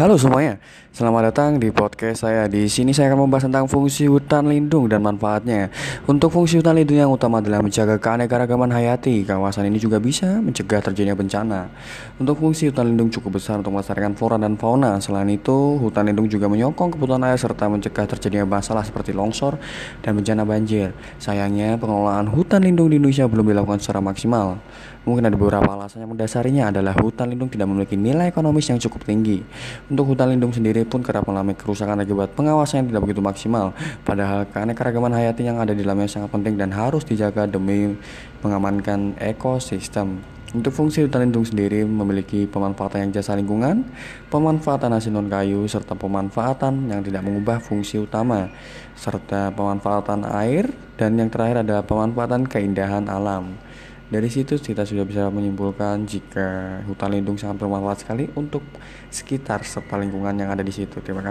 Halo semuanya, selamat datang di podcast saya. Di sini saya akan membahas tentang fungsi hutan lindung dan manfaatnya. Untuk fungsi hutan lindung yang utama adalah menjaga keanekaragaman hayati. Kawasan ini juga bisa mencegah terjadinya bencana. Untuk fungsi hutan lindung cukup besar untuk melestarikan flora dan fauna. Selain itu, hutan lindung juga menyokong kebutuhan air serta mencegah terjadinya masalah seperti longsor dan bencana banjir. Sayangnya, pengelolaan hutan lindung di Indonesia belum dilakukan secara maksimal. Mungkin ada beberapa alasan yang mendasarinya adalah hutan lindung tidak memiliki nilai ekonomis yang cukup tinggi. Untuk hutan lindung sendiri pun kerap mengalami kerusakan akibat pengawasan yang tidak begitu maksimal. Padahal keanekaragaman hayati yang ada di dalamnya sangat penting dan harus dijaga demi mengamankan ekosistem. Untuk fungsi hutan lindung sendiri memiliki pemanfaatan yang jasa lingkungan, pemanfaatan hasil non kayu, serta pemanfaatan yang tidak mengubah fungsi utama, serta pemanfaatan air, dan yang terakhir adalah pemanfaatan keindahan alam. Dari situ kita sudah bisa menyimpulkan jika hutan lindung sangat bermanfaat sekali untuk sekitar serta lingkungan yang ada di situ. Terima kasih.